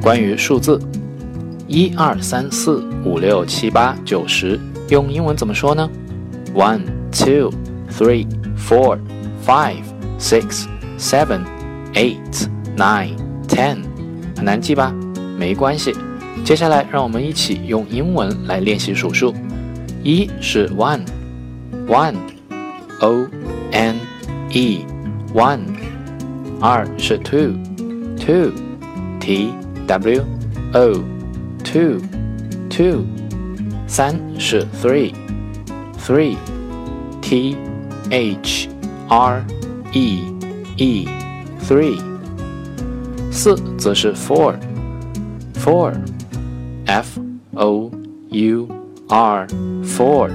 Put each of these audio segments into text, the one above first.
关于数字，一二三四五六七八九十，用英文怎么说呢？One, two, three, four, five, six, seven, eight, nine, ten，很难记吧？没关系，接下来让我们一起用英文来练习数数。一是 one，one，o n e，one。二是 two，two，t。W O two two 三是 three three T H R E E three 四则是 four four F O U R four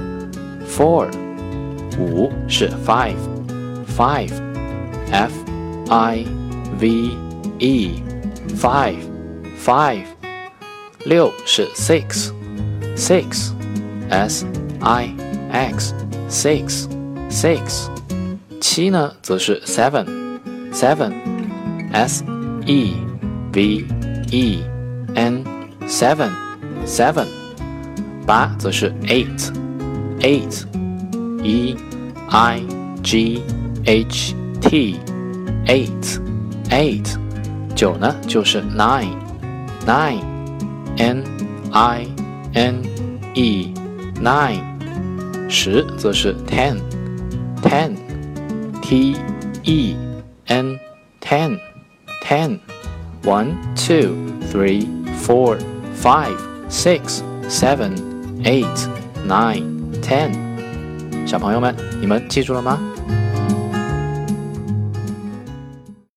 four 五是 five five F I V E five five，六是 six，six，s i x six six，七呢则是 seven，seven，s e v e n seven seven，八则是 eight，eight，e i g h t eight eight，九呢就是 nine。 Nine, n i n e, nine，十则是 ten, ten, t e n, ten, ten, one, two, three, four, five, six, seven, eight, nine, ten。小朋友们，你们记住了吗？